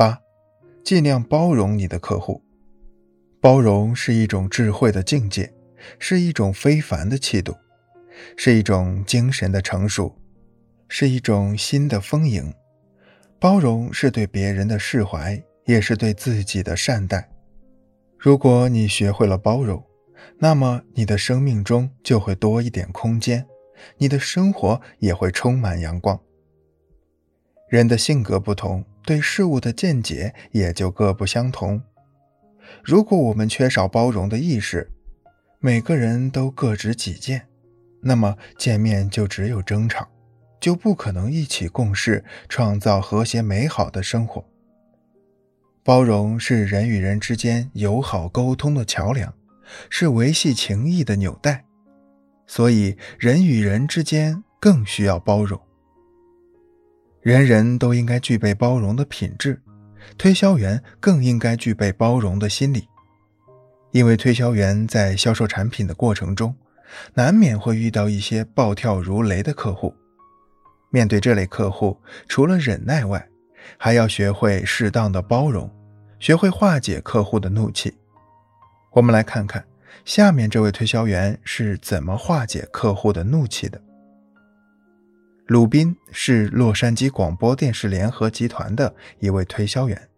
八，尽量包容你的客户。包容是一种智慧的境界，是一种非凡的气度，是一种精神的成熟，是一种心的丰盈。包容是对别人的释怀，也是对自己的善待。如果你学会了包容，那么你的生命中就会多一点空间，你的生活也会充满阳光。人的性格不同，对事物的见解也就各不相同。如果我们缺少包容的意识，每个人都各执己见，那么见面就只有争吵。就不可能一起共事，创造和谐美好的生活。包容是人与人之间友好沟通的桥梁，是维系情谊的纽带，所以人与人之间更需要包容。人人都应该具备包容的品质，推销员更应该具备包容的心理，因为推销员在销售产品的过程中，难免会遇到一些暴跳如雷的客户。面对这类客户，除了忍耐外，还要学会适当的包容，学会化解客户的怒气。我们来看看下面这位推销员是怎么化解客户的怒气的。鲁宾是洛杉矶广播电视联合集团的一位推销员。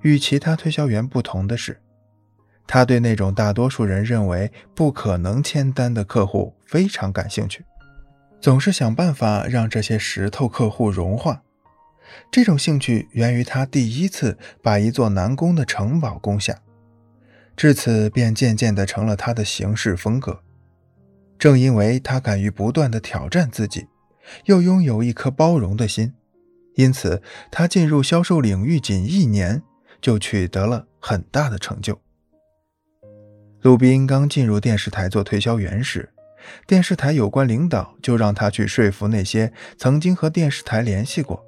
与其他推销员不同的是，他对那种大多数人认为不可能签单的客户非常感兴趣。总是想办法让这些石头客户融化。这种兴趣源于他第一次把一座南宫的城堡攻下，至此便渐渐地成了他的行事风格。正因为他敢于不断地挑战自己，又拥有一颗包容的心，因此他进入销售领域仅一年就取得了很大的成就。鲁宾刚进入电视台做推销员时。电视台有关领导就让他去说服那些曾经和电视台联系过，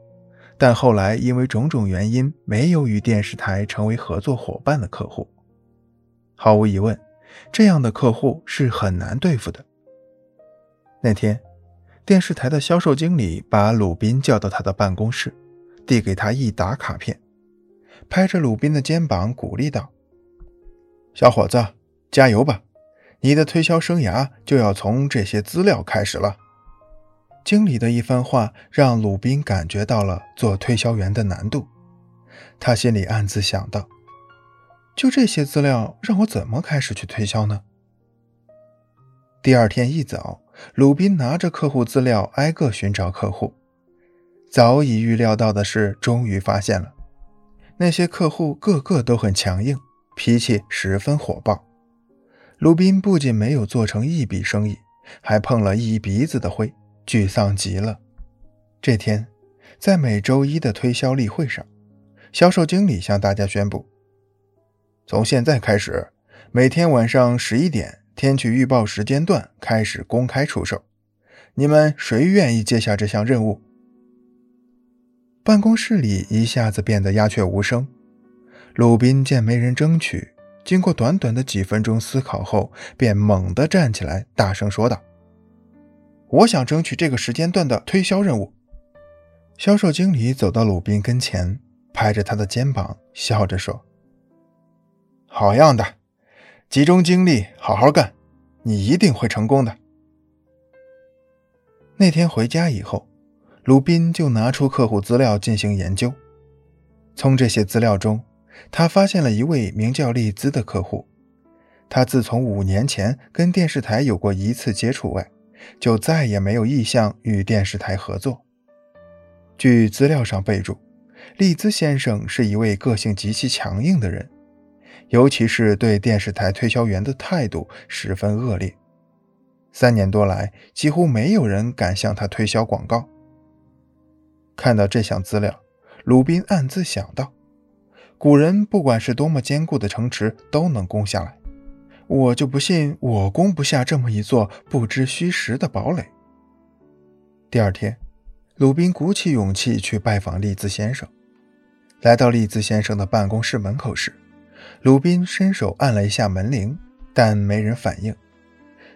但后来因为种种原因没有与电视台成为合作伙伴的客户。毫无疑问，这样的客户是很难对付的。那天，电视台的销售经理把鲁宾叫到他的办公室，递给他一沓卡片，拍着鲁宾的肩膀鼓励道：“小伙子，加油吧！”你的推销生涯就要从这些资料开始了。经理的一番话让鲁宾感觉到了做推销员的难度，他心里暗自想到：就这些资料，让我怎么开始去推销呢？第二天一早，鲁宾拿着客户资料挨个寻找客户。早已预料到的事终于发现了，那些客户个个都很强硬，脾气十分火爆。鲁宾不仅没有做成一笔生意，还碰了一鼻子的灰，沮丧极了。这天，在每周一的推销例会上，销售经理向大家宣布：从现在开始，每天晚上十一点天气预报时间段开始公开出售。你们谁愿意接下这项任务？办公室里一下子变得鸦雀无声。鲁宾见没人争取。经过短短的几分钟思考后，便猛地站起来，大声说道：“我想争取这个时间段的推销任务。”销售经理走到鲁宾跟前，拍着他的肩膀，笑着说：“好样的，集中精力，好好干，你一定会成功的。”那天回家以后，鲁宾就拿出客户资料进行研究，从这些资料中。他发现了一位名叫利兹的客户，他自从五年前跟电视台有过一次接触外，就再也没有意向与电视台合作。据资料上备注，利兹先生是一位个性极其强硬的人，尤其是对电视台推销员的态度十分恶劣。三年多来，几乎没有人敢向他推销广告。看到这项资料，鲁宾暗自想到。古人不管是多么坚固的城池都能攻下来，我就不信我攻不下这么一座不知虚实的堡垒。第二天，鲁宾鼓起勇气去拜访利兹先生。来到利兹先生的办公室门口时，鲁宾伸手按了一下门铃，但没人反应。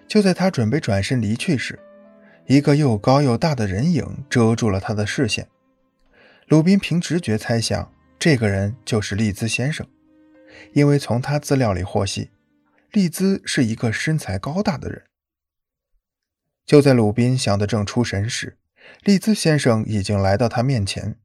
就在他准备转身离去时，一个又高又大的人影遮住了他的视线。鲁宾凭直觉猜想。这个人就是利兹先生，因为从他资料里获悉，利兹是一个身材高大的人。就在鲁宾想得正出神时，利兹先生已经来到他面前，